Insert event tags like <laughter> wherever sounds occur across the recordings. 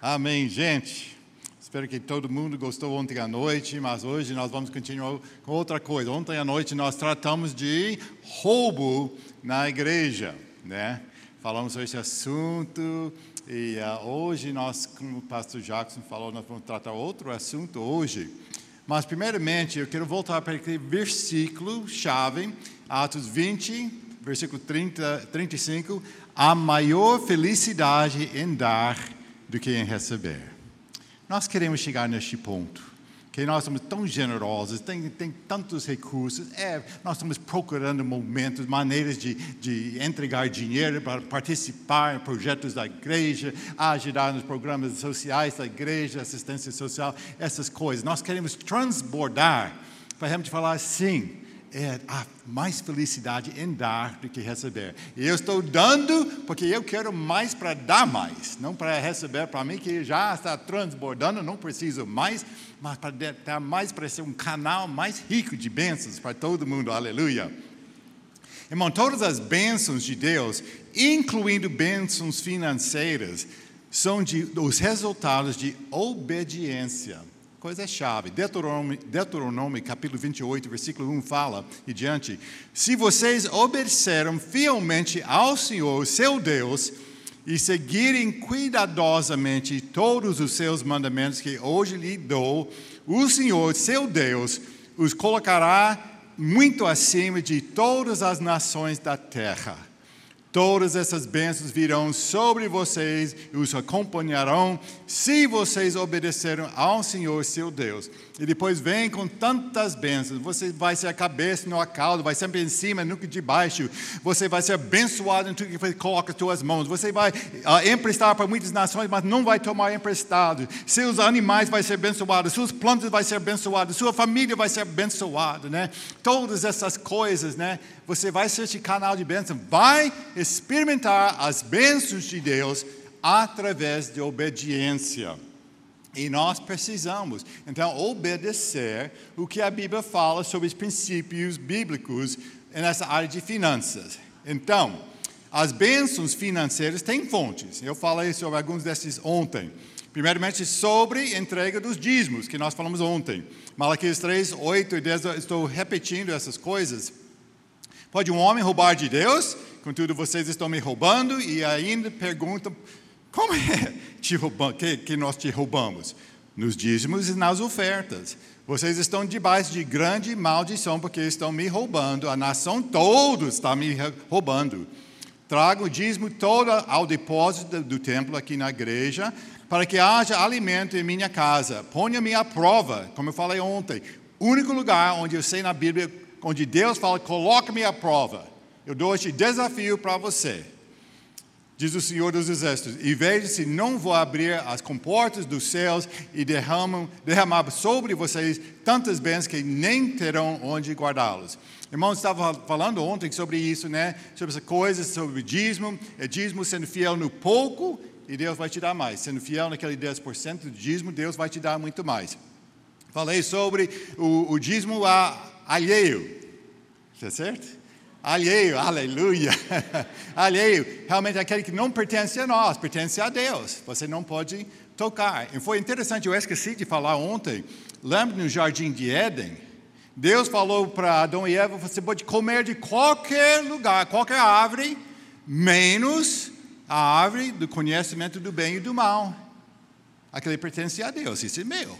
Amém, gente. Espero que todo mundo gostou ontem à noite, mas hoje nós vamos continuar com outra coisa. Ontem à noite nós tratamos de roubo na igreja, né? Falamos sobre esse assunto e uh, hoje nós, como o pastor Jackson falou, nós vamos tratar outro assunto hoje. Mas primeiramente eu quero voltar para aquele versículo chave, Atos 20, versículo 30, 35, a maior felicidade em dar do que em receber. Nós queremos chegar neste ponto, que nós somos tão generosos, tem, tem tantos recursos, é, nós estamos procurando momentos, maneiras de, de entregar dinheiro para participar em projetos da igreja, ajudar nos programas sociais da igreja, assistência social, essas coisas. Nós queremos transbordar para a gente falar assim, é a mais felicidade em dar do que receber. E eu estou dando porque eu quero mais para dar mais, não para receber para mim que já está transbordando, não preciso mais, mas para dar mais para ser um canal mais rico de bênçãos para todo mundo. Aleluia. Irmão, todas as bênçãos de Deus, incluindo bênçãos financeiras, são de, os resultados de obediência coisa chave. Deuteronômio, Deuteronômio, capítulo 28, versículo 1 fala e diante: Se vocês obedeceram fielmente ao Senhor, seu Deus, e seguirem cuidadosamente todos os seus mandamentos que hoje lhe dou, o Senhor, seu Deus, os colocará muito acima de todas as nações da terra Todas essas bênçãos virão sobre vocês e os acompanharão se vocês obedecerem ao Senhor seu Deus. E depois vem com tantas bênçãos. Você vai ser a cabeça, não a cauda, vai sempre em cima, nunca de baixo. Você vai ser abençoado em tudo que você coloca as suas mãos. Você vai uh, emprestar para muitas nações, mas não vai tomar emprestado. Seus animais vão ser abençoados, suas plantas vão ser abençoadas, sua família vai ser abençoada, né? Todas essas coisas, né? Você vai ser esse canal de bênção. Vai experimentar as bênçãos de Deus através de obediência. E nós precisamos, então, obedecer o que a Bíblia fala sobre os princípios bíblicos nessa área de finanças. Então, as bênçãos financeiras têm fontes. Eu falei sobre alguns desses ontem. Primeiramente, sobre entrega dos dízimos, que nós falamos ontem. Malaquias 3, 8 e 10, estou repetindo essas coisas. Pode um homem roubar de Deus? Contudo, vocês estão me roubando e ainda perguntam como é que, que nós te roubamos? Nos dízimos e nas ofertas. Vocês estão debaixo de grande maldição porque estão me roubando. A nação toda está me roubando. Trago o dízimo todo ao depósito do templo aqui na igreja, para que haja alimento em minha casa. Ponha-me à prova, como eu falei ontem. Único lugar onde eu sei na Bíblia, onde Deus fala, coloque-me à prova. Eu dou este desafio para você. Diz o Senhor dos Exércitos: E veja se não vou abrir as comportas dos céus e derramam, derramar sobre vocês tantas bênçãos que nem terão onde guardá-los. Irmãos, estava falando ontem sobre isso, né? Sobre essa coisa, sobre o dízimo. É dízimo sendo fiel no pouco e Deus vai te dar mais. Sendo fiel naquele 10% do dízimo, Deus vai te dar muito mais. Falei sobre o, o dízimo alheio. Está certo? Alheio, aleluia, <laughs> alheio, realmente aquele que não pertence a nós, pertence a Deus. Você não pode tocar. E foi interessante, eu esqueci de falar ontem. Lembra no jardim de Éden? Deus falou para Adão e Eva: você pode comer de qualquer lugar, qualquer árvore, menos a árvore do conhecimento do bem e do mal. Aquele pertence a Deus, isso é meu.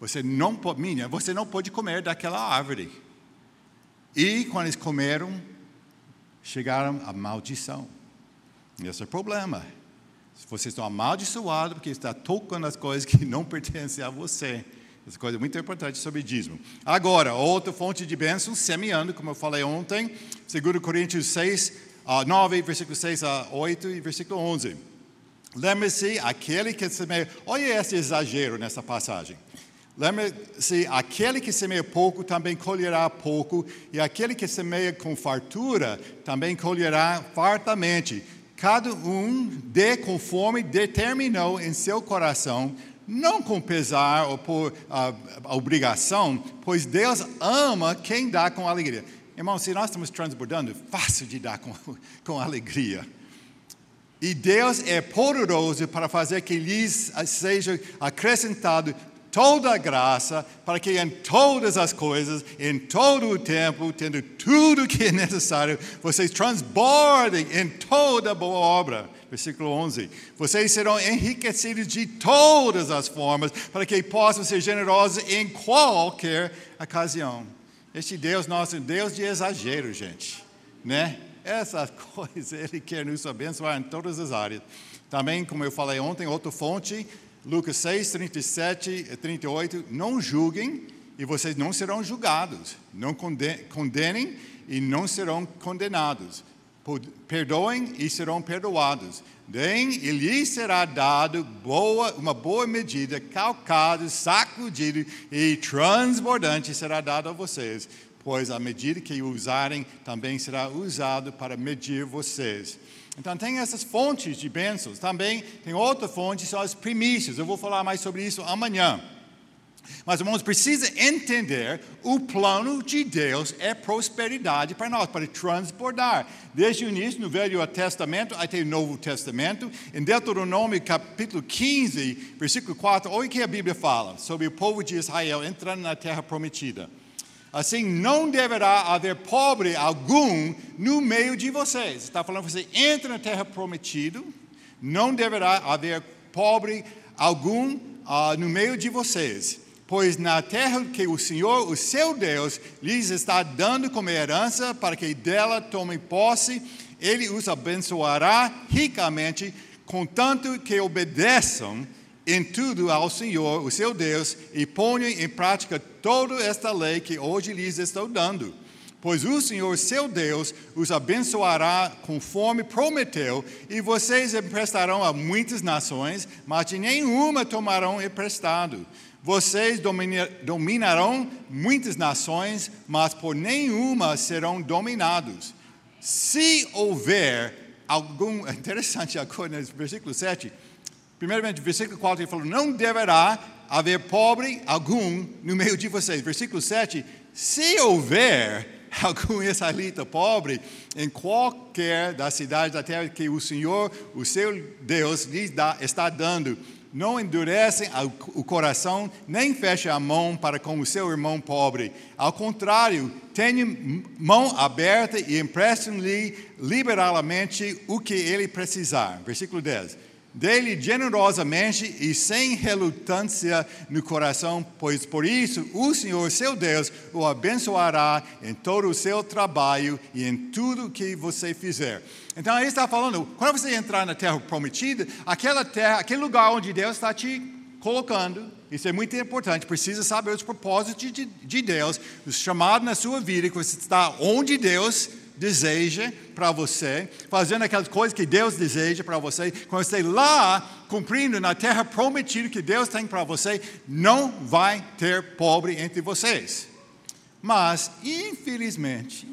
Você não pode, minha, você não pode comer daquela árvore. E quando eles comeram, chegaram à maldição. Esse é o problema. Vocês estão amaldiçoados porque está tocando as coisas que não <laughs> pertencem a você. Essa coisa é muito importante sobre dízimo. Agora, outra fonte de bênção, semeando, como eu falei ontem, 2 Coríntios 6, 9, versículo 6 a 8 e versículo 11. Lembre-se, aquele que semeia. Olha esse exagero nessa passagem. Lembre-se, aquele que semeia pouco também colherá pouco, e aquele que semeia com fartura também colherá fartamente. Cada um dê conforme determinou em seu coração, não com pesar ou por uh, obrigação, pois Deus ama quem dá com alegria. Irmão, se nós estamos transbordando, é fácil de dar com, <laughs> com alegria. E Deus é poderoso para fazer que lhes seja acrescentado toda a graça, para que em todas as coisas, em todo o tempo, tendo tudo que é necessário, vocês transbordem em toda boa obra. Versículo 11. Vocês serão enriquecidos de todas as formas, para que possam ser generosos em qualquer ocasião. Este Deus nosso, Deus de exagero, gente, né? Essas <laughs> coisas Ele quer nos abençoar em todas as áreas. Também, como eu falei ontem, outra fonte, Lucas 6, 37 e 38, não julguem e vocês não serão julgados. Não condenem e não serão condenados. Perdoem e serão perdoados. Deem e lhes será dado boa, uma boa medida, calcado, sacudido e transbordante será dado a vocês pois a medida que usarem também será usado para medir vocês. Então tem essas fontes de bênçãos. Também tem outra fonte, são as primícias. Eu vou falar mais sobre isso amanhã. Mas, irmãos, precisa entender o plano de Deus é prosperidade para nós, para transbordar. Desde o início, no Velho Testamento até o Novo Testamento, em Deuteronômio capítulo 15, versículo 4, olha o que a Bíblia fala sobre o povo de Israel entrando na terra prometida. Assim, não deverá haver pobre algum no meio de vocês. Está falando, você entra na terra prometida, não deverá haver pobre algum uh, no meio de vocês. Pois na terra que o Senhor, o seu Deus, lhes está dando como herança para que dela tomem posse, ele os abençoará ricamente, contanto que obedeçam em tudo ao Senhor, o seu Deus, e ponham em prática toda esta lei que hoje lhes estou dando. Pois o Senhor, seu Deus, os abençoará conforme prometeu, e vocês emprestarão a muitas nações, mas de nenhuma tomarão emprestado. Vocês dominarão muitas nações, mas por nenhuma serão dominados. Se houver algum. <laughs> Interessante agora, no versículo 7 Primeiramente, versículo 4, ele falou: Não deverá haver pobre algum no meio de vocês. Versículo 7, se houver <laughs> algum israelita pobre em qualquer das cidades da terra que o Senhor, o seu Deus, lhes dá, está dando, não endurecem o coração, nem fechem a mão para com o seu irmão pobre. Ao contrário, tenham mão aberta e emprestem-lhe liberalmente o que ele precisar. Versículo 10 dele generosamente e sem relutância no coração, pois por isso o Senhor, seu Deus, o abençoará em todo o seu trabalho e em tudo que você fizer. Então ele está falando, quando você entrar na terra prometida, aquela terra, aquele lugar onde Deus está te colocando, isso é muito importante, precisa saber os propósitos de, de Deus, o chamado na sua vida, que você está onde Deus deseja para você, fazendo aquelas coisas que Deus deseja para você, quando você lá cumprindo na terra prometida que Deus tem para você, não vai ter pobre entre vocês. Mas, infelizmente,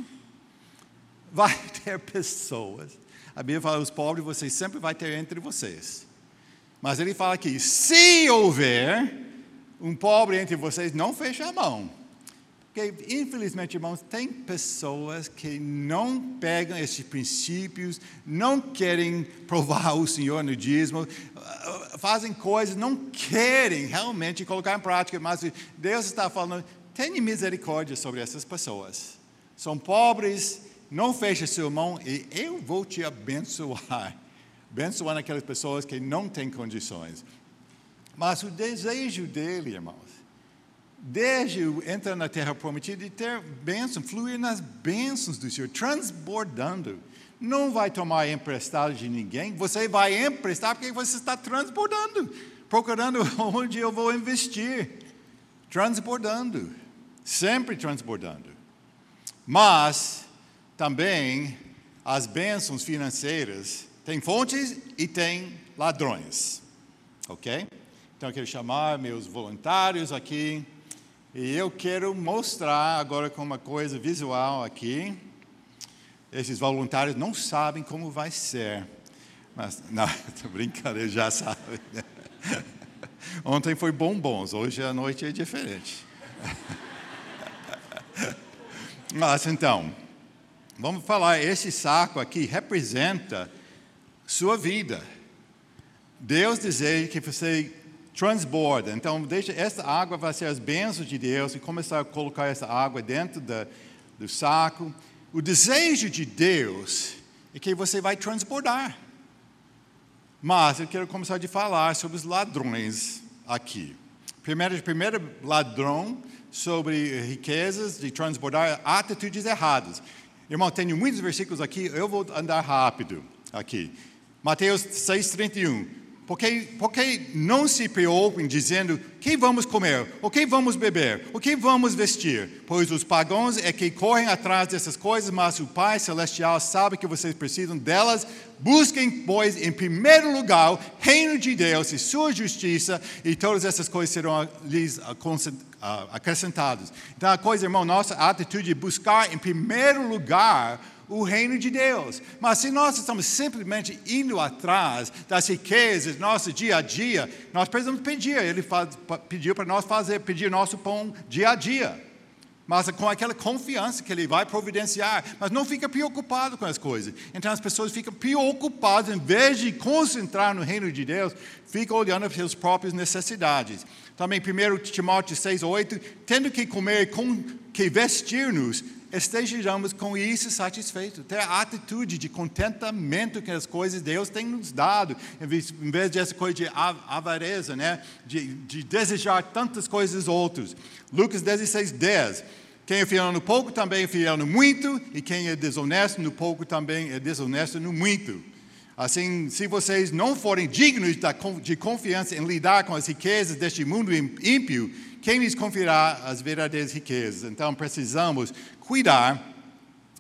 vai <laughs> ter pessoas. A Bíblia fala: os pobres vocês sempre vai ter entre vocês. Mas ele fala aqui: se houver um pobre entre vocês, não feche a mão. Porque, infelizmente, irmãos, tem pessoas que não pegam esses princípios, não querem provar o Senhor no dízimo, fazem coisas, não querem realmente colocar em prática, mas Deus está falando, tenha misericórdia sobre essas pessoas. São pobres, não feche sua mão e eu vou te abençoar. Abençoando aquelas pessoas que não têm condições. Mas o desejo dele, irmãos, desde entrar na terra prometida e ter bênção, fluir nas bênçãos do Senhor, transbordando. Não vai tomar emprestado de ninguém, você vai emprestar porque você está transbordando, procurando <laughs> onde eu vou investir. Transbordando, sempre transbordando. Mas também as bênçãos financeiras têm fontes e têm ladrões. Ok? Então eu quero chamar meus voluntários aqui. E eu quero mostrar agora com uma coisa visual aqui. Esses voluntários não sabem como vai ser. Mas, <laughs> não, estou brincando, eles já sabem. Né? <laughs> Ontem foi bombons, hoje a noite é diferente. <laughs> Mas então, vamos falar, esse saco aqui representa sua vida. Deus deseja que você transborda. Então, deixa essa água vai ser as bênçãos de Deus e começar a colocar essa água dentro da, do saco. O desejo de Deus é que você vai transbordar. Mas eu quero começar a falar sobre os ladrões aqui. Primeiro, primeiro ladrão sobre riquezas, de transbordar atitudes erradas. Irmão, tenho muitos versículos aqui, eu vou andar rápido aqui. Mateus 6,31. Porque, porque não se preocupem dizendo que vamos comer, o que vamos beber, o que vamos vestir, pois os pagãos é que correm atrás dessas coisas, mas o Pai Celestial sabe que vocês precisam delas. Busquem, pois, em primeiro lugar o reino de Deus e sua justiça, e todas essas coisas serão lhes acrescentadas. Então, a coisa, irmão, nossa atitude é buscar em primeiro lugar o reino de Deus. Mas se nós estamos simplesmente indo atrás das riquezas, nosso dia a dia, nós precisamos pedir. Ele faz, pediu para nós fazer, pedir nosso pão dia a dia. Mas com aquela confiança que Ele vai providenciar. Mas não fica preocupado com as coisas. Então as pessoas ficam preocupadas, em vez de concentrar no reino de Deus, ficam olhando para suas próprias necessidades. Também 1 Timóteo 6, 8, tendo que comer com que vestir-nos, estejamos com isso satisfeitos. Ter a atitude de contentamento com as coisas que Deus tem nos dado, em vez, em vez de essa coisa de avareza, né? de, de desejar tantas coisas outras. Lucas 16, 10. Quem é fiel no pouco também é fiel no muito, e quem é desonesto no pouco também é desonesto no muito. Assim, se vocês não forem dignos de confiança em lidar com as riquezas deste mundo ímpio, quem lhes confiará as verdadeiras riquezas? Então, precisamos cuidar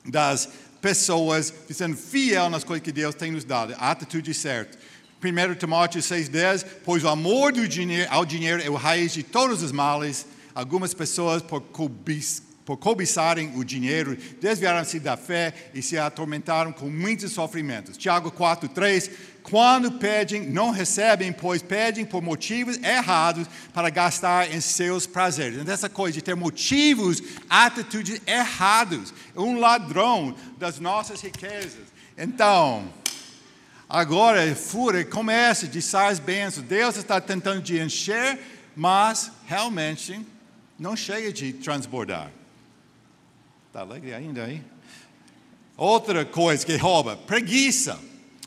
das pessoas, sendo fiel nas coisas que Deus tem nos dado, a atitude certa. 1 Timóteo 6,10, pois o amor dinheiro, ao dinheiro é o raiz de todos os males. Algumas pessoas, por, por cobiçarem o dinheiro, desviaram-se da fé e se atormentaram com muitos sofrimentos. Tiago 4,3, quando pedem, não recebem, pois pedem por motivos errados para gastar em seus prazeres. Então, essa coisa de ter motivos, atitudes erradas. É um ladrão das nossas riquezas. Então, agora, fura, começa de sair as bênçãos. Deus está tentando de encher, mas realmente não chega de transbordar. Está alegre ainda aí? Outra coisa que rouba, preguiça.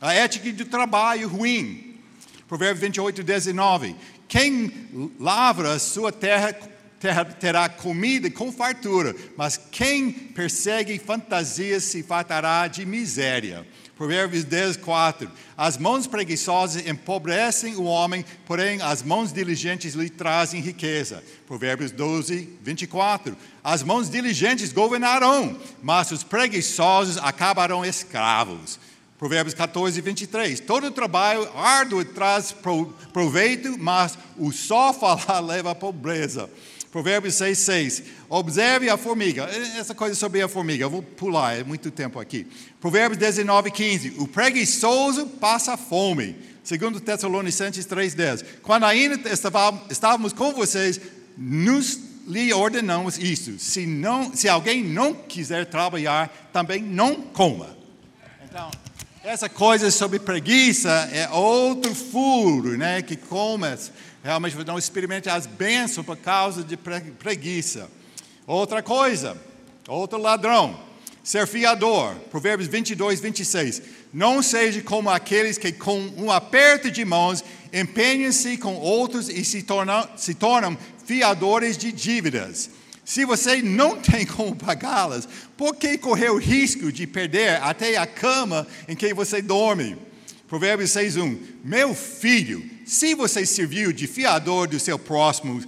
A ética do trabalho ruim. Provérbio 28, 19. Quem lavra sua terra, terra terá comida com fartura, mas quem persegue fantasias se fartará de miséria. Provérbios 10, 4. As mãos preguiçosas empobrecem o homem, porém as mãos diligentes lhe trazem riqueza. Provérbios 12, 24. As mãos diligentes governarão, mas os preguiçosos acabarão escravos. Provérbios 14, 23. Todo trabalho árduo traz proveito, mas o só falar <laughs> leva à pobreza. Provérbios 6, 6. Observe a formiga. Essa coisa sobre a formiga, eu vou pular, é muito tempo aqui. Provérbios 19, 15. O preguiçoso passa fome. Segundo Tessalonicenses 3, 10. Quando ainda estávamos com vocês, nos lhe ordenamos isso. Se, não, se alguém não quiser trabalhar, também não coma. Então, essa coisa sobre preguiça é outro furo, né? Que comas, realmente não experimente as bênçãos por causa de preguiça. Outra coisa, outro ladrão, ser fiador. Provérbios 22, 26. Não seja como aqueles que com um aperto de mãos empenham-se com outros e se tornam, se tornam fiadores de dívidas. Se você não tem como pagá-las, por que correr o risco de perder até a cama em que você dorme? Provérbios 6:1. Meu filho, se você serviu de fiador do seu próximo,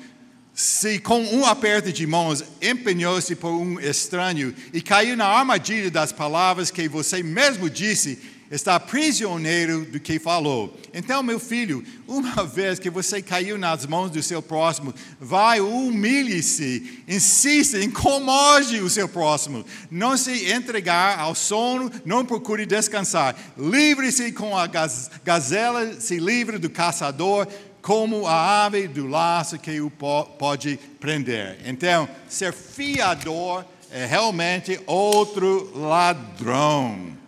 se com um aperto de mãos empenhou-se por um estranho e caiu na armadilha das palavras que você mesmo disse, está prisioneiro do que falou. Então, meu filho, uma <laughs> vez que você caiu nas mãos do seu próximo, vai, humilhe-se, insista, incomode o seu próximo. Não se entregar ao sono, não procure descansar. Livre-se com a gazela, se livre do caçador, como a ave do laço que o pode prender. Então, ser fiador é realmente outro ladrão.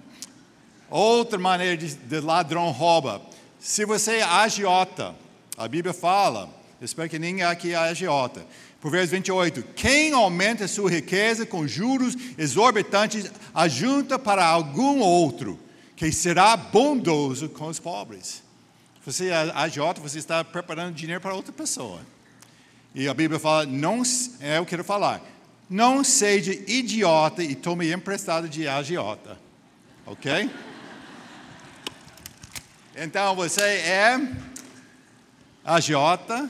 Outra maneira de, de ladrão rouba. Se você é agiota, a Bíblia fala, espero que ninguém aqui é agiota. Provérbios 28. Quem aumenta sua riqueza com juros exorbitantes, ajunta para algum outro, que será bondoso com os pobres. Você é agiota, você está preparando dinheiro para outra pessoa. E a Bíblia fala, não, é, eu quero falar, não seja idiota e tome emprestado de agiota. Ok? Então você é agiota,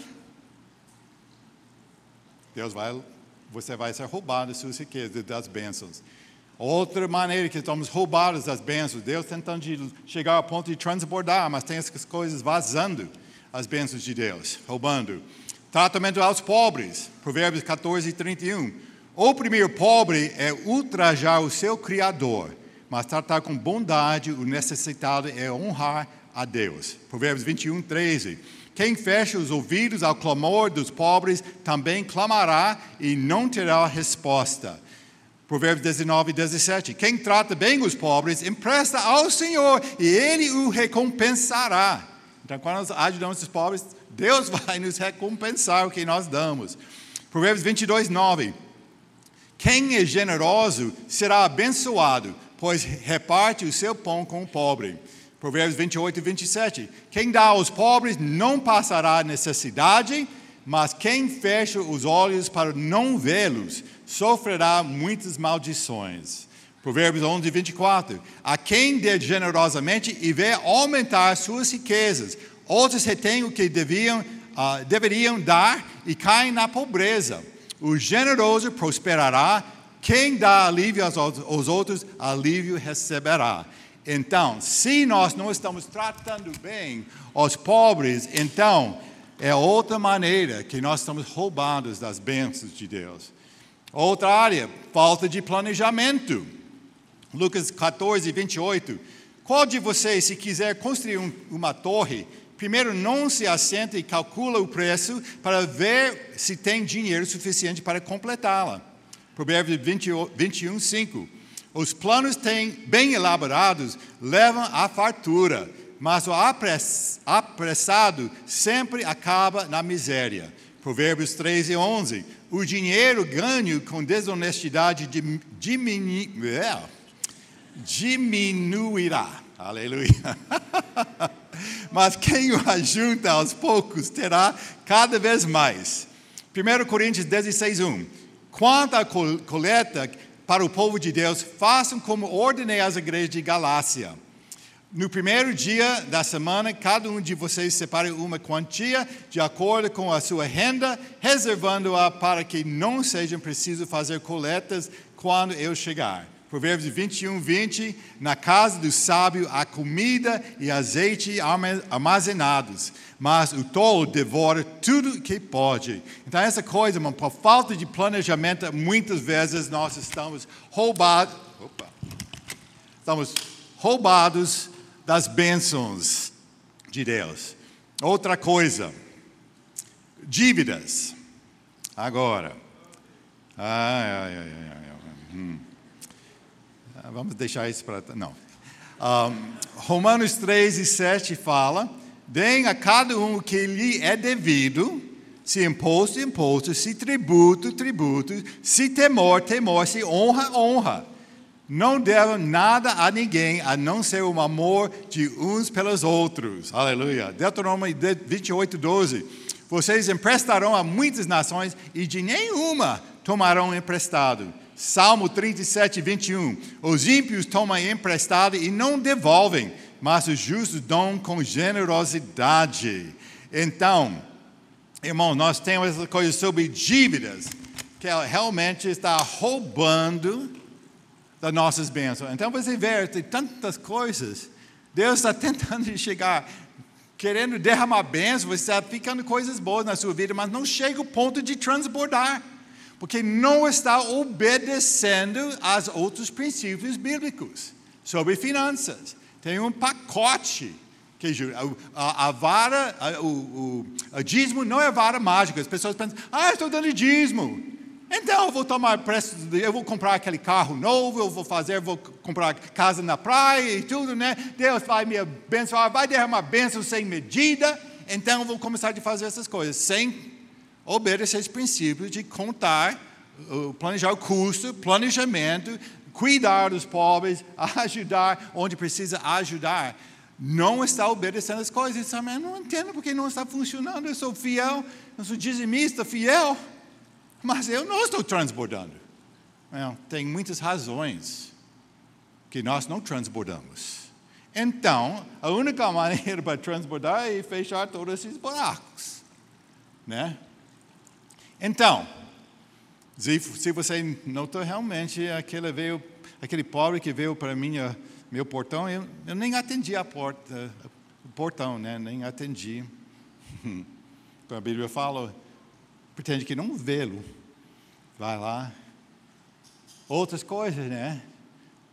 Deus vai, você vai ser roubado das suas riquezas, das bênçãos. Outra maneira que estamos roubados das bênçãos, Deus tentando chegar ao ponto de transbordar, mas tem essas coisas vazando as bênçãos de Deus, roubando. Tratamento aos pobres, Provérbios 14 e 31. Oprimir o pobre é ultrajar o seu Criador, mas tratar com bondade o necessitado é honrar a Deus. Provérbios 21, 13. Quem fecha os ouvidos ao clamor dos pobres também clamará e não terá resposta. Provérbios 19 e 17. Quem trata bem os pobres, empresta ao Senhor e Ele o recompensará. Então, quando nós ajudamos os pobres, Deus <laughs> vai nos recompensar o que nós damos. Provérbios 22, 9. Quem é generoso será abençoado, pois reparte o seu pão com o pobre. Provérbios 28 e 27. Quem dá aos pobres não passará necessidade, mas quem fecha os olhos para não vê-los sofrerá muitas maldições. Provérbios 11 e 24. A quem der generosamente e vê aumentar suas riquezas, outros retêm o que deviam, uh, deveriam dar e caem na pobreza. O generoso prosperará, quem dá alívio aos, outros, alívio receberá. Então, se nós não estamos tratando bem os pobres, então é outra maneira que nós estamos roubados das bênçãos de Deus. Outra área, falta de planejamento. Lucas 14, 28. Qual de vocês, se quiser construir um, uma torre, primeiro não se assenta e calcula o preço para ver se tem dinheiro suficiente para completá-la? Provérbios 21, 5. Os planos têm, bem elaborados levam à fartura, mas o apressado sempre acaba na miséria. Provérbios 13 e 11. O dinheiro ganho com desonestidade é, diminuirá. Aleluia. <laughs> Mas quem o ajunta aos poucos terá cada vez mais. 1 Coríntios 16, 1. Quanto à coleta, para o povo de Deus, façam como ordenei às igrejas de Galácia. No primeiro dia da semana, cada um de vocês separe uma quantia de acordo com a sua renda, reservando-a para que não sejam preciso fazer coletas quando eu chegar. Provérbios 21, 20. Na casa do sábio há comida e azeite armazenados, mas o tolo devora tudo que pode. Então, essa coisa, mano, por falta de planejamento, muitas vezes nós estamos roubados. Opa, estamos roubados das bênçãos de Deus. Outra coisa, dívidas. Agora. Ai, ai, ai, ai. ai. Hum. Vamos deixar isso para. Não. Um, Romanos 3 e 7 fala: deem a cada um o que lhe é devido, se imposto, imposto, se tributo, tributo, se temor, temor, se honra, honra. Não deram nada a ninguém a não ser o amor de uns pelos outros. Aleluia. Deuteronômio 28, 12. Vocês emprestarão a muitas nações e de nenhuma tomarão emprestado Salmo 37, 21. Os ímpios tomam emprestado e não devolvem, mas os justos dão com generosidade. Então, irmão, nós temos essa coisa sobre dívidas, que realmente está roubando das nossas bênçãos. Então você vê, tem tantas coisas. Deus está <laughs> tentando chegar, querendo derramar bênçãos, você está ficando coisas boas na sua vida, mas não chega o ponto de transbordar porque não está obedecendo aos outros princípios bíblicos sobre finanças. Tem um pacote que a, a vara, a, o, o, dízimo não é vara mágica. As pessoas pensam, ah, estou dando dízimo. Então eu vou tomar preço, eu vou comprar aquele carro novo, eu vou fazer, vou comprar casa na praia e tudo, né? Deus vai me abençoar, vai derramar bênção sem medida. Então eu vou começar a fazer essas coisas, sem obedecer esse princípio de contar, planejar o custo, planejamento, cuidar dos pobres, <laughs> ajudar onde precisa ajudar. Não está obedecendo as coisas. Eu não entendo porque não está funcionando. Eu sou fiel, eu sou dizimista fiel, mas eu não estou transbordando. Não, tem muitas razões que nós não transbordamos. Então, a única <laughs> maneira para transbordar é fechar todos esses buracos. Né? Então, se, você notou realmente, aquele, veio, aquele pobre que veio para mim, meu portão, eu, eu nem atendi a porta, o portão, né? nem atendi. <laughs> Como a Bíblia fala, pretende que não vê-lo. Vai lá. Outras coisas, né?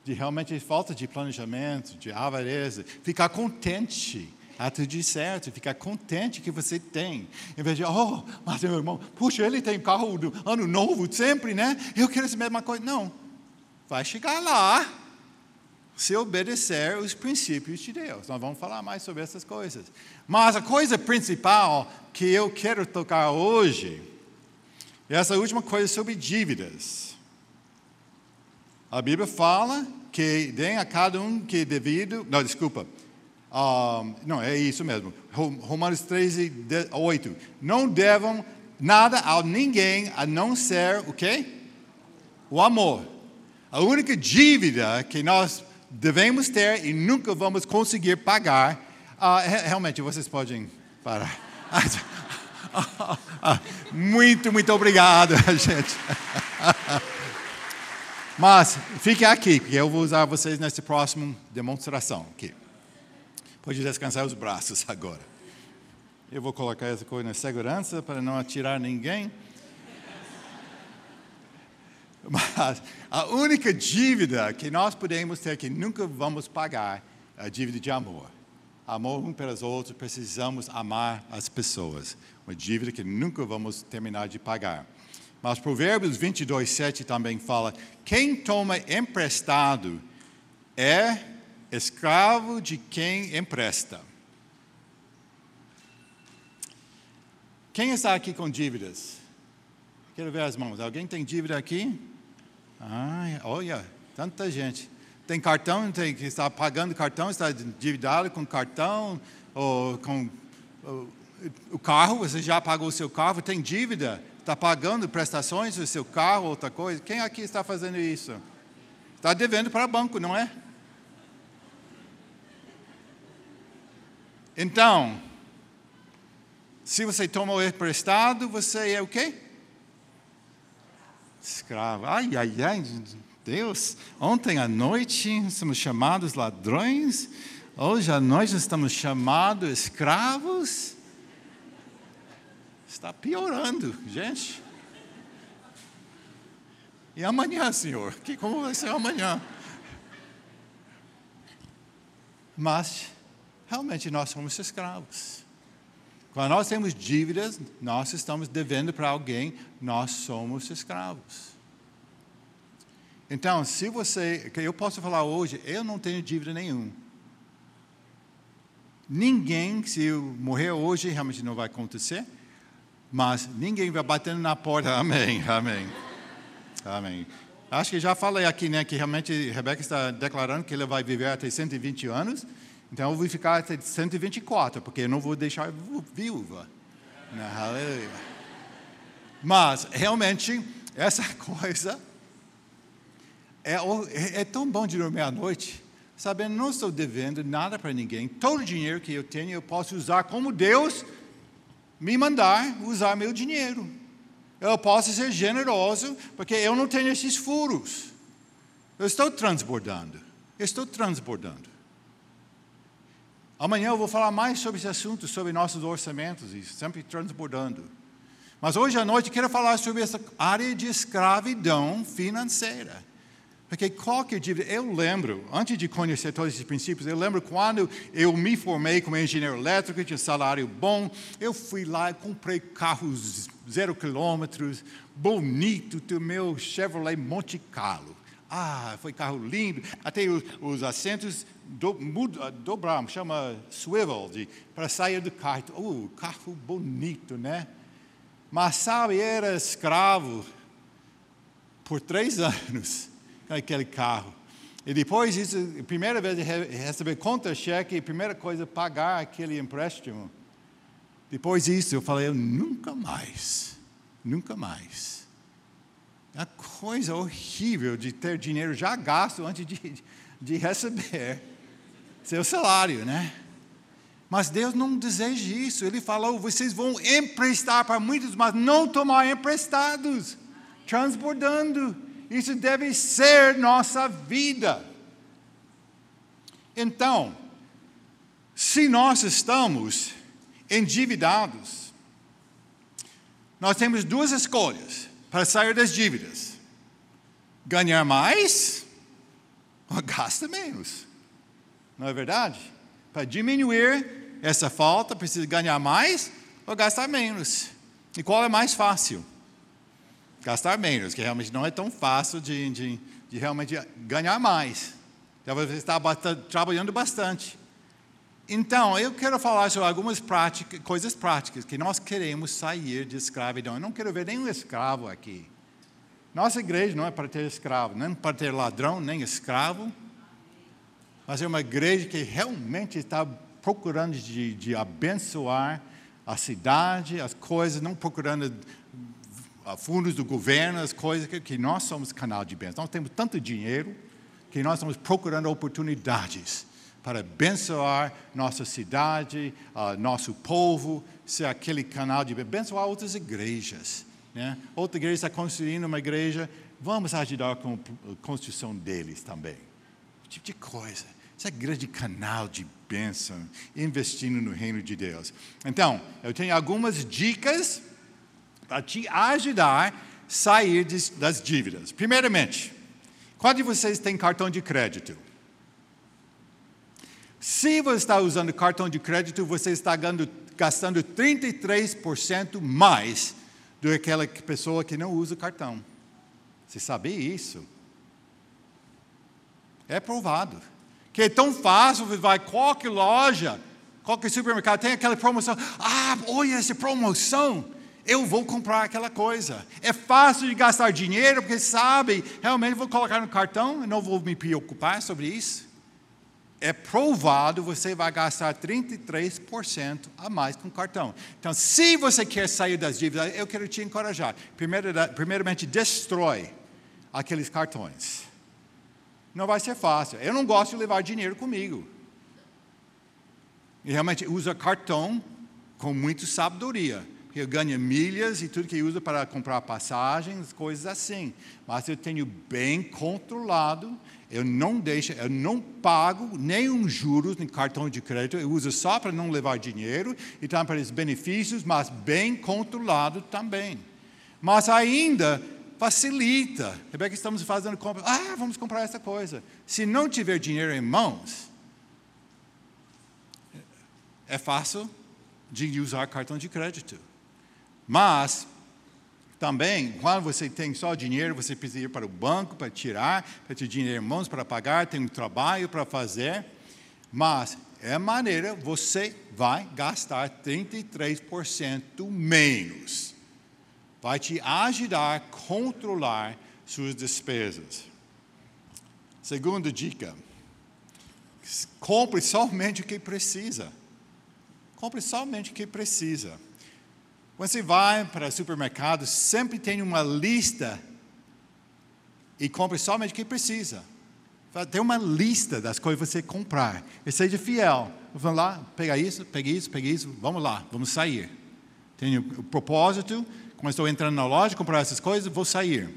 De realmente falta de planejamento, de avareza. Ficar contente atitude certa, ficar contente que você tem. Em vez de, oh, mas meu irmão, puxa, ele tem carro do ano novo sempre, né? Eu quero essa mesma coisa. Não. Vai chegar lá se obedecer os princípios de Deus. Nós vamos falar mais sobre essas coisas. Mas a coisa principal que eu quero tocar hoje é essa última coisa sobre dívidas. A Bíblia fala que deem a cada um que é devido. Não, desculpa. Um, não, é isso mesmo. Romanos 13, 8. Não devam nada a ninguém a não ser o quê? O amor. A única dívida que nós devemos ter e nunca vamos conseguir pagar. Uh, realmente, vocês podem parar. <laughs> muito, muito obrigado, <laughs> gente. Mas fique aqui, porque eu vou usar vocês nessa próxima demonstração. Aqui. Pode descansar os braços agora. Eu vou colocar essa coisa na segurança para não atirar ninguém. Mas a única dívida que nós podemos ter que nunca vamos pagar é a dívida de amor. Amor um pelos outros, precisamos amar as pessoas. Uma dívida que nunca vamos terminar de pagar. Mas Provérbios 22, 7 também fala: quem toma emprestado é escravo de quem empresta. Quem está aqui com dívidas? Quero ver as mãos. Alguém tem dívida aqui? Ai, olha, tanta gente. Tem cartão, tem que está pagando cartão, está endividado com cartão, ou com ou, o carro, você já pagou o seu carro, tem dívida, está pagando prestações do seu carro, outra coisa. Quem aqui está fazendo isso? Está devendo para o banco, não é? Então, se você tomou emprestado, você é o quê? Escravo. Ai, ai, ai, Deus. Ontem à noite somos chamados ladrões, hoje à noite estamos chamados escravos. Está piorando, gente. E amanhã, Senhor? Que, como vai ser amanhã? Mas realmente nós somos escravos. Quando nós temos dívidas, nós estamos devendo para alguém, nós somos escravos. Então, se você, eu posso falar hoje, eu não tenho dívida nenhuma. Ninguém, se eu morrer hoje, realmente não vai acontecer, mas ninguém vai batendo na porta. <laughs> Amém, amém. Amém. Acho que já falei aqui, né, que realmente Rebeca está declarando que ele vai viver até 120 anos. Então eu vou ficar até 124, porque eu não vou deixar viúva. Né? Aleluia. Mas, realmente, essa <laughs> coisa é, é, é tão bom de dormir à noite, sabendo não estou devendo nada para ninguém. Todo o dinheiro que eu tenho eu posso usar como Deus me mandar usar meu dinheiro. Eu posso ser generoso, porque eu não tenho esses furos. Eu estou transbordando. Eu estou transbordando. Amanhã eu vou falar mais sobre esse assunto, sobre nossos orçamentos, e sempre transbordando. Mas hoje à noite quero falar sobre essa área de escravidão financeira. Porque qualquer dívida, eu lembro, antes de conhecer todos esses princípios, eu lembro quando eu me formei como engenheiro elétrico, tinha salário bom, eu fui lá e comprei carros zero quilômetros, bonito, do meu Chevrolet Monte Carlo. Ah, foi carro lindo, até os, os assentos do, dobraram, chama swivel, para sair do carro. Oh, carro bonito, né? Mas sabe, era escravo por três <laughs> anos aquele carro. E depois disso, a primeira vez de receber contra-cheque, a primeira coisa, pagar aquele empréstimo. Depois disso, eu falei, nunca mais, nunca mais. É uma coisa horrível de ter dinheiro já gasto antes de, de receber seu salário, né? Mas Deus não deseja isso. Ele falou: vocês vão emprestar para muitos, mas não tomar emprestados, transbordando. Isso deve ser nossa vida. Então, se nós estamos endividados, nós temos duas escolhas para sair das dívidas: ganhar mais ou <laughs> gastar menos. Não é verdade? Para diminuir essa falta, precisa ganhar mais ou gastar menos. E qual é mais fácil? gastar menos, que realmente não é tão fácil de, de, de realmente ganhar mais. Então você está trabalhando bastante. Então, eu quero falar sobre algumas práticas, coisas práticas que nós queremos sair de escravidão. Eu não quero ver nenhum escravo aqui. Nossa igreja não é para ter escravo, nem para ter ladrão, nem escravo. Mas é uma igreja que realmente está procurando de, de abençoar a cidade, as coisas, não procurando fundos do governo, as coisas que, que nós somos canal de bênção. Nós temos tanto dinheiro que nós estamos procurando oportunidades para abençoar nossa cidade, uh, nosso povo, ser aquele canal de abençoar outras igrejas. Né? Outra igreja está construindo uma igreja, vamos ajudar com a construção deles também. Esse tipo de coisa. Essa é grande canal de bênção, investindo no reino de Deus. Então, eu tenho algumas dicas para te ajudar a sair das dívidas. Primeiramente, quantos de vocês têm cartão de crédito? Se você está usando cartão de crédito, você está gastando 33% mais do que aquela pessoa que não usa cartão. Você sabia isso? É provado. Que é tão fácil, vai qualquer loja, qualquer supermercado, tem aquela promoção. Ah, olha essa promoção eu vou comprar aquela coisa. É fácil de gastar dinheiro, porque sabe, realmente vou colocar no cartão não vou me preocupar sobre isso. É provado, você vai gastar 33% a mais com cartão. Então, se você quer sair das dívidas, eu quero te encorajar. Primeiramente, destrói aqueles cartões. Não vai ser fácil. Eu não gosto de levar dinheiro comigo. E realmente usa cartão com muita sabedoria eu ganho milhas e tudo que uso para comprar passagens, coisas assim. Mas eu tenho bem controlado, eu não deixo, eu não pago nenhum juros no cartão de crédito, eu uso só para não levar dinheiro e também para os benefícios, mas bem controlado também. Mas ainda facilita. Rebeca, estamos fazendo compra. Ah, vamos comprar essa coisa. Se não tiver dinheiro em mãos, é fácil de usar cartão de crédito. Mas, também, quando você tem só dinheiro, você precisa ir para o banco para tirar, para ter dinheiro em mãos para pagar, tem um trabalho para fazer. Mas, é maneira, você vai gastar 33% menos. Vai te ajudar a controlar suas despesas. Segunda dica: compre somente o que precisa. Compre somente o que precisa. Você vai para o supermercado, sempre tem uma lista e compra somente o que precisa. Tem uma lista das coisas que você comprar. E seja fiel. Vamos lá, pega isso, pega isso, pega isso, vamos lá, vamos sair. Tenho o propósito, como estou entrando na loja, comprar essas coisas, vou sair.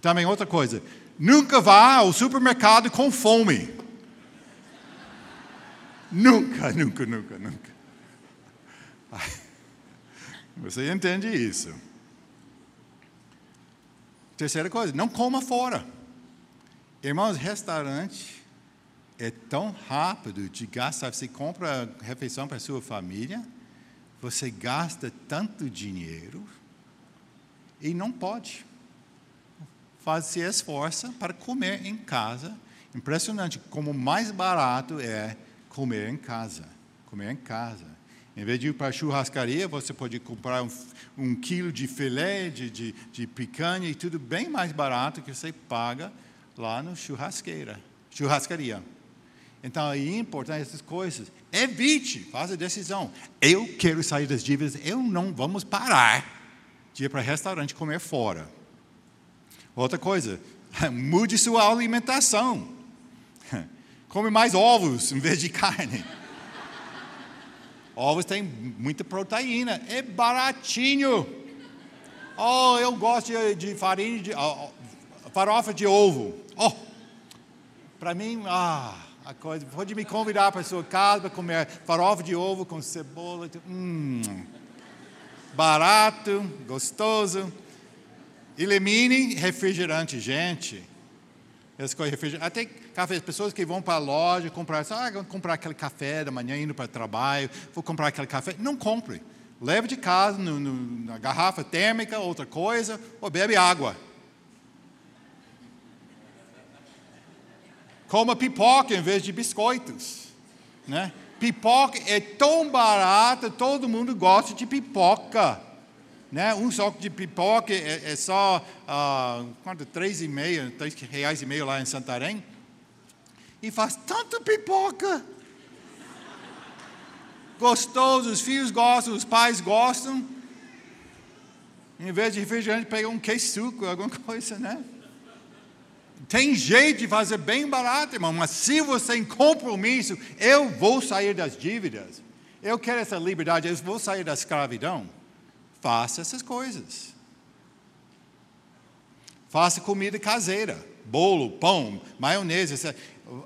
Também outra coisa, nunca vá ao supermercado com fome. nunca, <laughs> nunca, nunca, nunca. Você entende isso. Terceira coisa, não coma fora. Irmãos, restaurante é tão rápido de gastar. Você compra refeição para sua família, você gasta tanto dinheiro e não pode. Faz se esforça para comer em casa. Impressionante como mais barato é comer em casa. Comer em casa. Em vez de ir para a churrascaria, você pode comprar um, um quilo de filé, de, de, de, picanha e tudo bem mais barato que você paga lá no churrasqueira, churrascaria. Então, é importante essas coisas. Evite, faça a decisão. Eu quero sair das dívidas, eu não vamos parar de ir para restaurante comer fora. Outra coisa, <laughs> mude sua alimentação. <laughs> Come mais ovos em vez de carne. <laughs> Ovos têm muita proteína, é baratinho. Oh, eu gosto de, farinha de oh, farofa de ovo. Oh, para mim, ah, a coisa. Pode me convidar para sua casa para comer farofa de ovo com cebola. Hum, barato, gostoso. Elimine refrigerante, gente. As coisas refrigerante. Até café, pessoas que vão para a loja comprar, ah, vou comprar aquele café da manhã indo para o trabalho, vou comprar aquele café. Não compre. Leve de casa no, no, na garrafa térmica, outra coisa, ou bebe água. Coma pipoca em vez de biscoitos. Né? Pipoca é tão barata, todo mundo gosta de pipoca. Né? Um saco de pipoca é, é só uh, quanto? Três e meio, três reais e meio lá em Santarém. E faz tanta pipoca. Gostoso, os filhos gostam, os pais gostam. Em vez de refrigerante, pega um queijo alguma coisa, né? Tem jeito de fazer bem barato, irmão, mas se você tem compromisso, eu vou sair das dívidas. Eu quero essa liberdade, eu vou sair da escravidão. Faça essas coisas. Faça comida caseira, bolo, pão, maionese.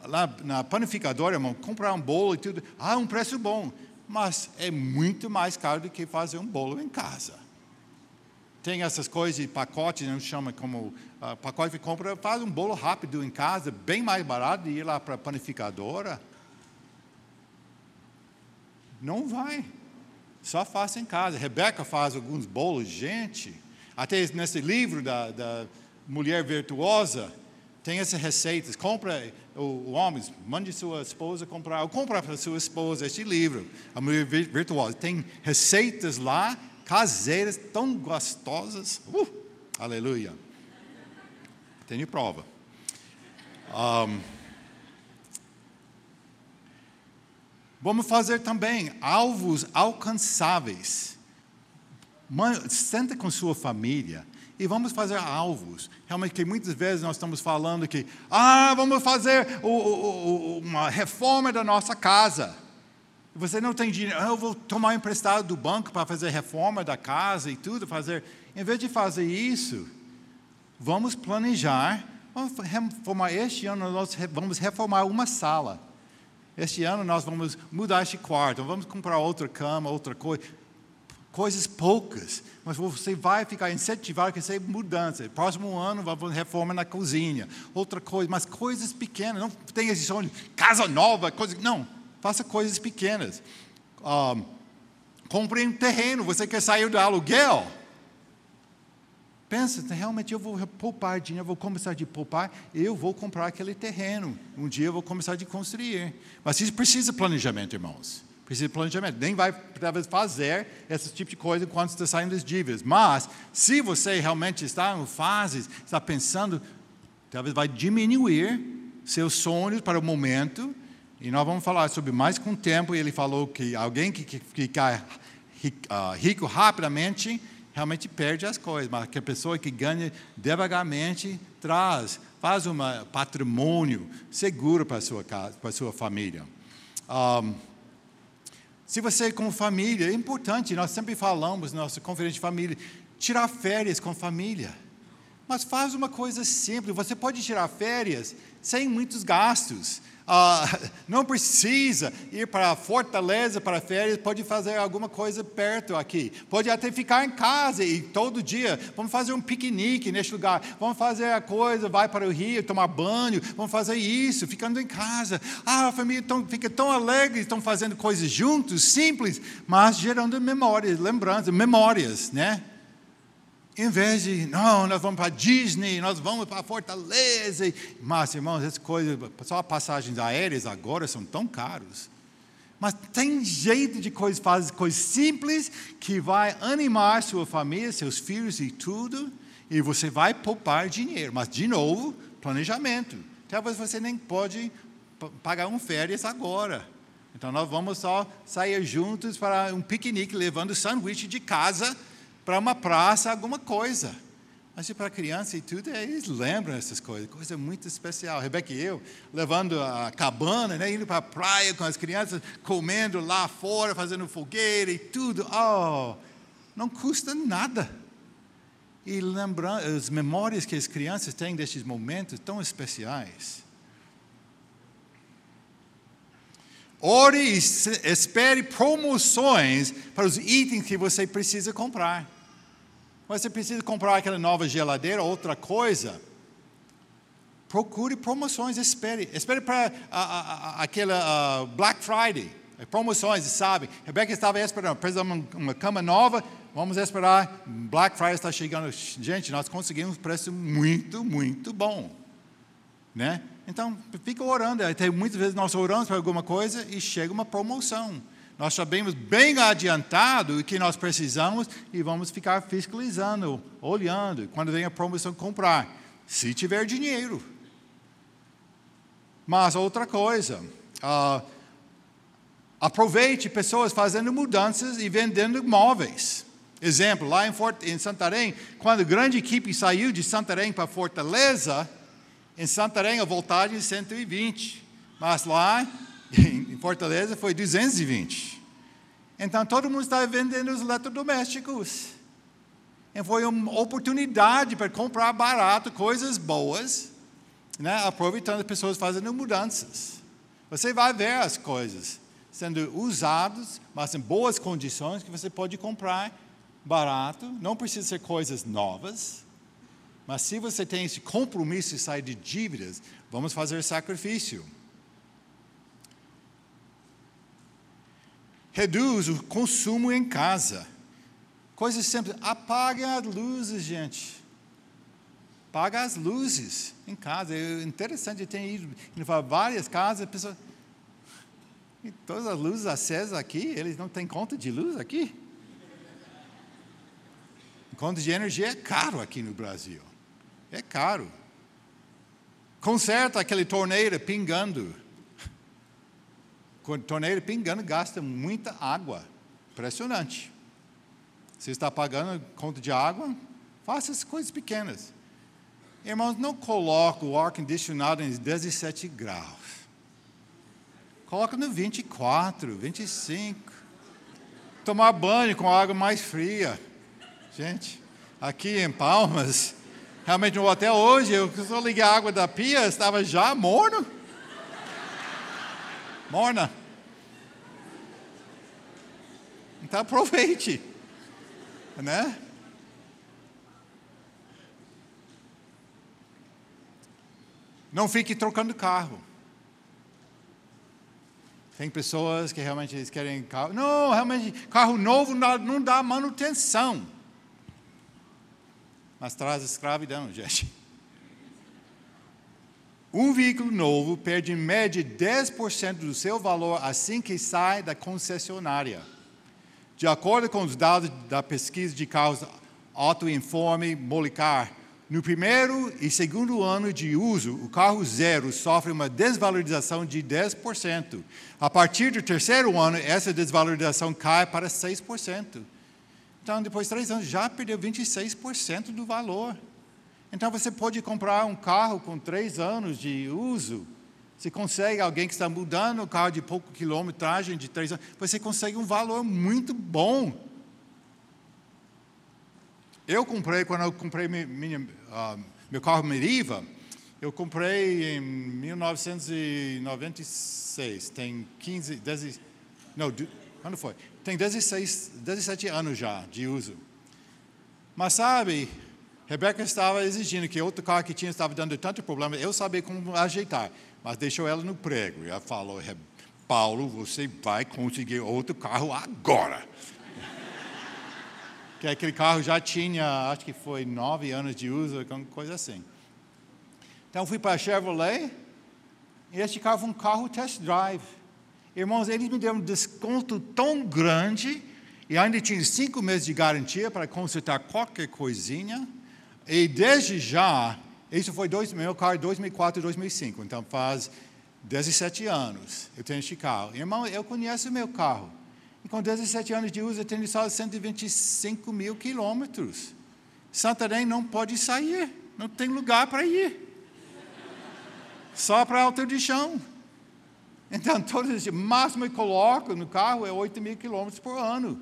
Lá na panificadora, irmão, comprar um bolo e tudo. Ah, um preço bom. Mas é muito mais caro do que fazer um bolo em casa. Tem essas coisas de pacote, não chama como pacote de compra, faz um bolo rápido em casa, bem mais barato de ir lá para a panificadora. Não vai. Só faça em casa. Rebeca faz alguns bolos, gente. Até nesse livro da, da Mulher Virtuosa, tem essas receitas. Compra, o, o homem, mande sua esposa comprar, ou compra para sua esposa este livro, A Mulher Virtuosa. Tem receitas lá, caseiras, tão gostosas. Uh, aleluia. Tenho prova. Um, Vamos fazer também alvos alcançáveis. Senta com sua família e vamos fazer alvos. Realmente, que muitas vezes nós estamos falando que, ah, vamos fazer o, o, uma reforma da nossa casa. Você não tem dinheiro, ah, eu vou tomar emprestado do banco para fazer reforma da casa e tudo, fazer. Em vez de fazer isso, vamos planejar, vamos reformar este ano, nós vamos reformar uma sala. Este ano nós vamos mudar este quarto, vamos comprar outra cama, outra coisa. Coisas poucas, mas você vai ficar incentivado a ser mudança. Próximo ano vamos reforma na cozinha, outra coisa, mas coisas pequenas. Não tem esse sonho, casa nova, coisa. Não, faça coisas pequenas. Um, compre um terreno, você quer sair do aluguel? Pensa, realmente eu vou poupar dinheiro, eu vou começar a poupar, eu vou comprar aquele terreno. Um dia eu vou começar a construir. Mas isso precisa de planejamento, irmãos. Precisa de planejamento. Nem vai talvez fazer esse tipo de coisa enquanto está saindo das dívidas. Mas, se você realmente está em fases, está pensando, talvez vai diminuir seus sonhos para o momento. E nós vamos falar sobre mais com o tempo. Ele falou que alguém que fica ah, rico rapidamente realmente perde as coisas, mas que a pessoa que ganha devagarmente traz, faz um patrimônio seguro para a sua casa, para a sua família. Um, se você com família, é importante, nós sempre falamos na nossa conferência de família, tirar férias com família. Mas faz uma coisa simples, você pode tirar férias sem muitos gastos. Ah, <laughs> não precisa ir para Fortaleza para férias, pode fazer alguma coisa perto aqui. Pode até ficar em casa e todo dia vamos fazer um piquenique neste lugar. Vamos fazer a coisa, vai para o rio, tomar banho, vamos fazer isso, ficando em casa. Ah, a família tão, fica tão alegre, estão fazendo coisas juntos, simples, mas gerando memórias, lembranças, memórias, né? Em vez de, não, nós vamos para Disney, nós vamos para Fortaleza. Mas, irmãos, essas coisas, só passagens aéreas agora são tão caros. Mas tem jeito de coisas, fazer coisas simples que vai animar sua família, seus filhos e tudo, e você vai poupar dinheiro. Mas, de novo, planejamento. Talvez você nem pode pagar um férias agora. Então, nós vamos só sair juntos para um piquenique, levando sanduíche de casa para uma praça, alguma coisa. Mas para criança e tudo, eles lembram essas coisas, coisa muito especial. Rebeca e eu, levando a cabana, né, indo para a praia com as crianças, comendo lá fora, fazendo fogueira e tudo. Oh, não custa nada. E lembrando as memórias que as crianças têm destes momentos tão especiais. Ore e espere promoções para os itens que você precisa comprar. Você precisa comprar aquela nova geladeira, outra coisa. Procure promoções, espere. Espere para aquela uh, Black Friday. Promoções, sabe? Rebeca estava esperando, precisamos de uma cama nova, vamos esperar. Black Friday está chegando. Gente, nós conseguimos um preço muito, muito bom. Né? Então, fica orando. Tem muitas vezes nós oramos para alguma coisa e chega uma promoção. Nós sabemos bem adiantado o que nós precisamos e vamos ficar fiscalizando, olhando, quando vem a promoção comprar, se tiver dinheiro. Mas outra coisa, uh, aproveite pessoas fazendo mudanças e vendendo móveis. Exemplo, lá em, Fort, em Santarém, quando a grande equipe saiu de Santarém para Fortaleza, em Santarém a voltagem 120, mas lá <laughs> em Fortaleza foi 220. Então todo mundo estava vendendo os eletrodomésticos. E foi uma oportunidade para comprar barato, coisas boas, né? aproveitando as pessoas fazendo mudanças. Você vai ver as coisas sendo usadas, mas em boas condições, que você pode comprar barato. Não precisa ser coisas novas. Mas se você tem esse compromisso de sair de dívidas, vamos fazer sacrifício. Reduz o consumo em casa. Coisas simples. Apague as luzes, gente. Apaga as luzes em casa. É interessante, eu tenho ido, para várias casas, a pessoa. E todas as luzes acesas aqui, eles não têm conta de luz aqui. Conta de energia é caro aqui no Brasil. É caro. Conserta aquele torneira pingando torneira pingando gasta muita água. Impressionante. Você está pagando conta de água? Faça essas coisas pequenas. Irmãos, não coloque o ar-condicionado em 17 graus. Coloca no 24, 25. Tomar banho com água mais fria. Gente, aqui em Palmas, realmente hotel hoje, eu só liguei a água da pia, estava já morno. Morna. Então aproveite. Né? Não fique trocando carro. Tem pessoas que realmente eles querem carro. Não, realmente, carro novo não dá manutenção. Mas traz escravidão, gente. Um veículo novo perde em média 10% do seu valor assim que sai da concessionária. De acordo com os dados da pesquisa de carros Autoinforme Molicar, no primeiro e segundo ano de uso, o carro zero sofre uma desvalorização de 10%. A partir do terceiro ano, essa desvalorização cai para 6%. Então, depois de três anos, já perdeu 26% do valor. Então você pode comprar um carro com três anos de uso. Você consegue, alguém que está mudando o carro de pouco quilometragem, de três anos, você consegue um valor muito bom. Eu comprei, quando eu comprei minha, uh, meu carro Meriva, Eu comprei em 1996, tem 15, 10, não, quando foi? Tem 16, 17 anos já de uso. Mas sabe, Rebeca estava exigindo que outro carro que tinha estava dando tanto problema, eu sabia como ajeitar, mas deixou ela no prego. E ela falou, Paulo, você vai conseguir outro carro agora. <laughs> que aquele carro já tinha, acho que foi nove anos de uso, coisa assim. Então fui para a Chevrolet, e este carro foi um carro test drive. Irmãos, eles me deram um desconto tão grande, e ainda tinha cinco meses de garantia para consertar qualquer coisinha. E desde já, isso foi dois, meu carro 2004 e 2005, então faz 17 anos eu tenho este carro. Irmão, eu conheço o meu carro. E com 17 anos de uso, eu tenho só 125 mil quilômetros. Santarém não pode sair, não tem lugar para ir. Só para altura de chão. Então, todo esse máximo que coloco no carro é 8 mil quilômetros por ano.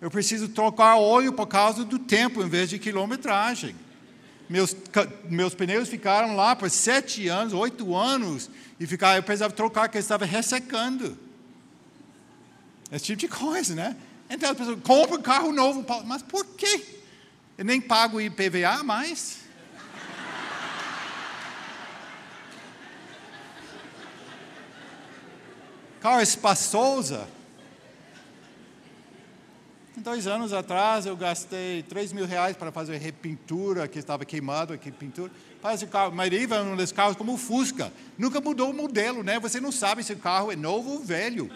Eu preciso trocar óleo por causa do tempo, em vez de quilometragem. Meus, meus pneus ficaram lá por sete anos, oito anos, e ficar, eu precisava trocar, porque estava ressecando. Esse tipo de coisa, né? Então as pessoas compram um carro novo, mas por quê? Eu nem pago IPVA mais. carro espaçosa. Dois anos atrás eu gastei 3 mil reais para fazer repintura, que estava queimado aqui, pintura. Faz o carro, mas é um desses carros como o Fusca. Nunca mudou o modelo, né? Você não sabe se o carro é novo ou velho.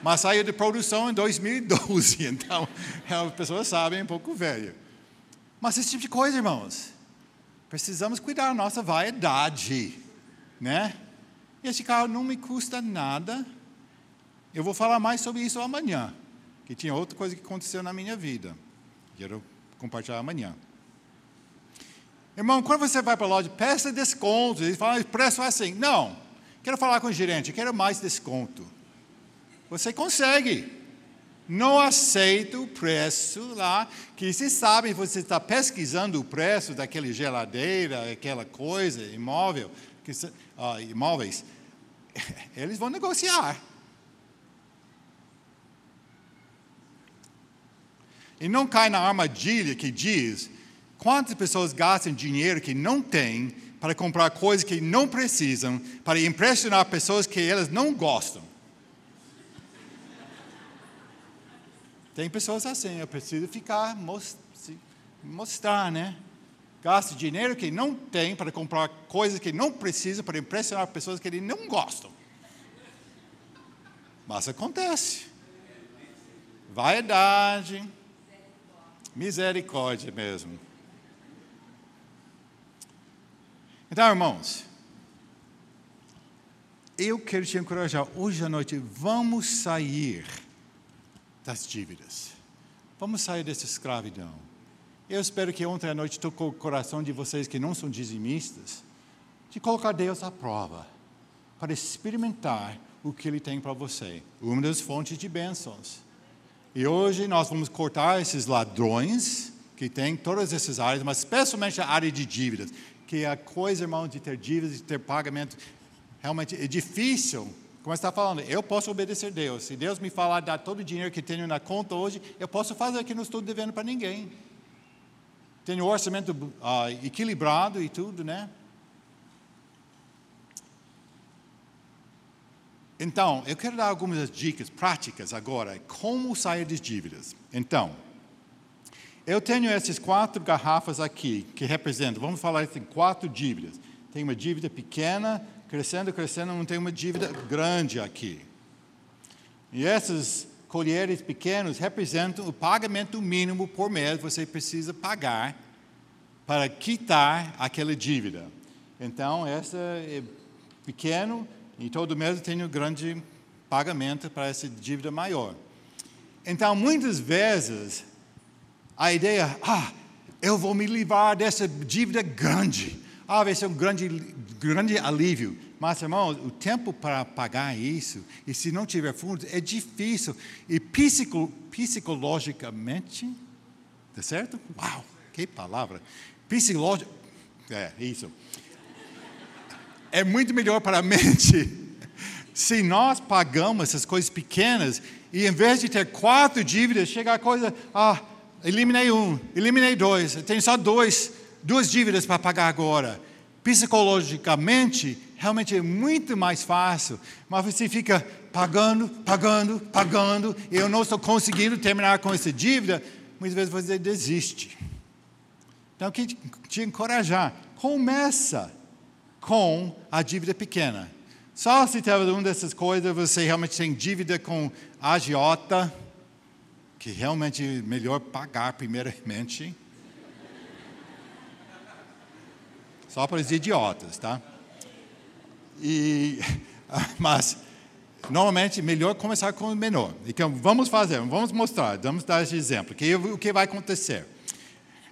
Mas saiu de produção em 2012, <laughs> então as pessoas sabem, é um pouco velho. Mas esse tipo de coisa, irmãos, precisamos cuidar da nossa vaidade, né? Esse carro não me custa nada. Eu vou falar mais sobre isso amanhã que tinha outra coisa que aconteceu na minha vida. Quero compartilhar amanhã. Irmão, quando você vai para a loja, peça desconto. Eles falam, o preço é assim. Não, quero falar com o gerente, quero mais desconto. Você consegue. Não aceita o preço lá, que se sabem, você está pesquisando o preço daquela geladeira, aquela coisa, imóvel, que, uh, imóveis, <laughs> eles vão negociar. E não cai na armadilha que diz quantas pessoas gastam dinheiro que não têm para comprar coisas que não precisam, para impressionar pessoas que elas não gostam. Tem pessoas assim, eu preciso ficar, mostrar, né? Gasta dinheiro que não tem para comprar coisas que não precisa para impressionar pessoas que ele não gostam. Mas acontece. Vaidade Misericórdia mesmo. Então, irmãos, eu quero te encorajar hoje à noite, vamos sair das dívidas. Vamos sair dessa escravidão. Eu espero que ontem à noite tocou o coração de vocês que não são dizimistas, de colocar Deus à prova, para experimentar o que Ele tem para você. Uma das fontes de bênçãos. E hoje nós vamos cortar esses ladrões que tem todas essas áreas, mas especialmente a área de dívidas, que é a coisa, irmão, de ter dívidas, de ter pagamento, realmente é difícil. Como está falando, eu posso obedecer a Deus. Se Deus me falar dar todo o dinheiro que tenho na conta hoje, eu posso fazer que não estou devendo para ninguém. Tenho o orçamento uh, equilibrado e tudo, né? Então, eu quero dar algumas dicas práticas agora, como sair das dívidas. Então, eu tenho essas quatro garrafas aqui, que representam, vamos falar assim, quatro dívidas. Tem uma dívida pequena, crescendo, crescendo, não tem uma dívida grande aqui. E essas colheres pequenos representam o pagamento mínimo por mês que você precisa pagar para quitar aquela dívida. Então, essa é pequeno, e todo mês eu tenho grande pagamento para essa dívida maior. Então, muitas vezes, a ideia, ah, eu vou me livrar dessa dívida grande. Ah, vai ser um grande, grande alívio. Mas, irmão, o tempo para pagar isso, e se não tiver fundos, é difícil. E psico, psicologicamente, tá certo? Uau, que palavra. Psicológico, é, isso. É muito melhor para a <laughs> mente se nós pagamos essas coisas pequenas e em vez de ter quatro dívidas, chega a coisa, ah, eliminei um, eliminei dois, tenho só dois, duas dívidas para pagar agora. Psicologicamente, realmente é muito mais fácil, mas você fica pagando, pagando, pagando, e eu não estou conseguindo terminar com essa dívida, muitas vezes você desiste. Então, eu te encorajar, começa com a dívida pequena. Só se tiver uma dessas coisas, você realmente tem dívida com agiota, que realmente é melhor pagar primeiramente. Só para os idiotas, tá? E, <laughs> mas, normalmente, melhor começar com o menor. Então, vamos fazer, vamos mostrar, vamos dar esse exemplo. Que, o que vai acontecer?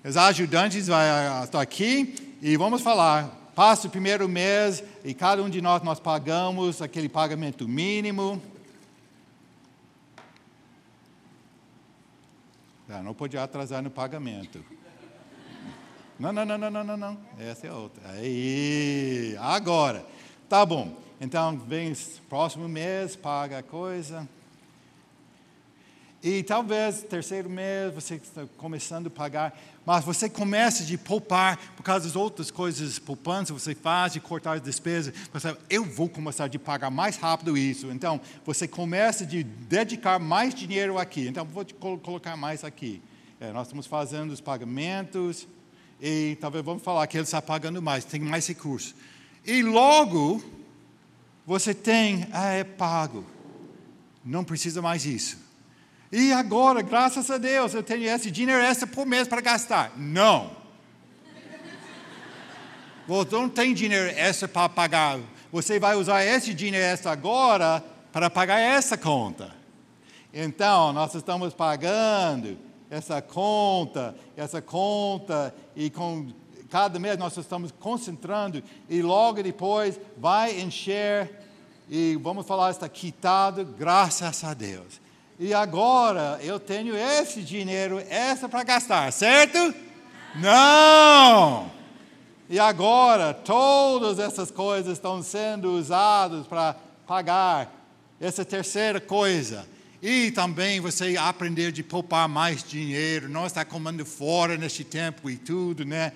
Os ajudantes vão estar aqui e vamos falar passa o primeiro mês e cada um de nós nós pagamos aquele pagamento mínimo. Ah, não podia atrasar no pagamento. Não, não, não, não, não, não, não. Essa é outra. Aí, agora. Tá bom. Então, vem próximo mês, paga a coisa. E talvez terceiro mês você está começando a pagar, mas você começa de poupar por causa das outras coisas poupanças você faz, de cortar as despesas. Você, eu vou começar de pagar mais rápido isso. Então, você começa de dedicar mais dinheiro aqui. Então, vou colocar mais aqui. É, nós estamos fazendo os pagamentos e talvez vamos falar que ele está pagando mais, tem mais recursos. E logo, você tem, ah, é pago. Não precisa mais isso. E agora, graças a Deus, eu tenho esse dinheiro extra por mês para gastar. Não. Você não tem dinheiro extra para pagar. Você vai usar esse dinheiro extra agora para pagar essa conta. Então, nós estamos pagando essa conta, essa conta, e com cada mês nós estamos concentrando, e logo depois vai encher, e vamos falar, está quitado, graças a Deus e agora eu tenho esse dinheiro essa para gastar, certo? Não! E agora todas essas coisas estão sendo usadas para pagar essa terceira coisa. E também você aprender de poupar mais dinheiro, não estar comendo fora neste tempo e tudo, né?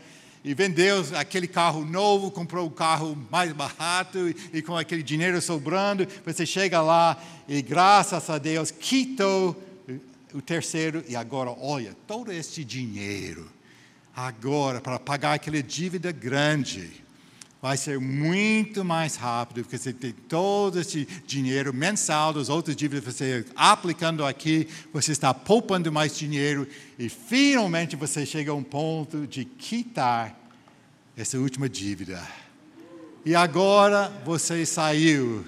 E vendeu aquele carro novo, comprou o carro mais barato e, e, com aquele dinheiro sobrando, você chega lá e graças a Deus quitou o terceiro e agora olha todo este dinheiro agora para pagar aquela dívida grande vai ser muito mais rápido, porque você tem todo esse dinheiro mensal das outras dívidas, você aplicando aqui, você está poupando mais dinheiro e finalmente você chega a um ponto de quitar essa última dívida. E agora você saiu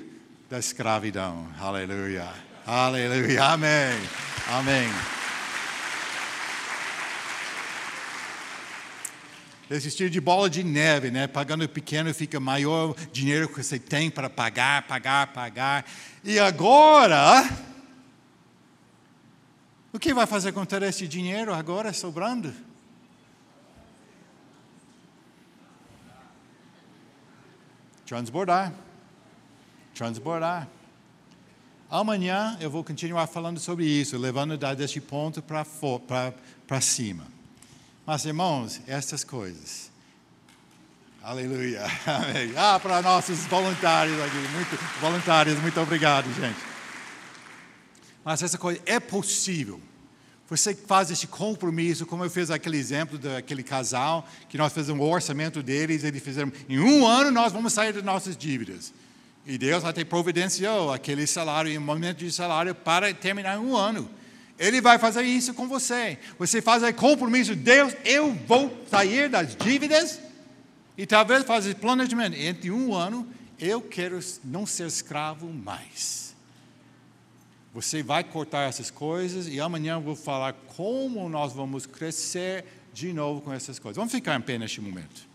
da escravidão. Aleluia. Aleluia. Amém. Amém. Estilo de bola de neve, né? Pagando pequeno fica maior dinheiro que você tem para pagar, pagar, pagar. E agora, o que vai fazer com todo esse dinheiro agora sobrando? Transbordar. Transbordar. Amanhã eu vou continuar falando sobre isso, levando deste ponto para cima. Mas, irmãos, essas coisas. Aleluia. <laughs> Amém. Ah, para nossos voluntários aqui, muito, voluntários, muito obrigado, gente. Mas essa coisa é possível. Você faz esse compromisso, como eu fiz aquele exemplo daquele casal, que nós fizemos um orçamento deles, eles fizeram, em um ano nós vamos sair das nossas dívidas. E Deus até providenciou aquele salário, um momento de salário, para terminar um ano. Ele vai fazer isso com você. Você faz o compromisso, Deus, eu vou sair das dívidas e talvez fazer planejamento. Entre um ano, eu quero não ser escravo mais. Você vai cortar essas coisas e amanhã eu vou falar como nós vamos crescer de novo com essas coisas. Vamos ficar em pé neste momento.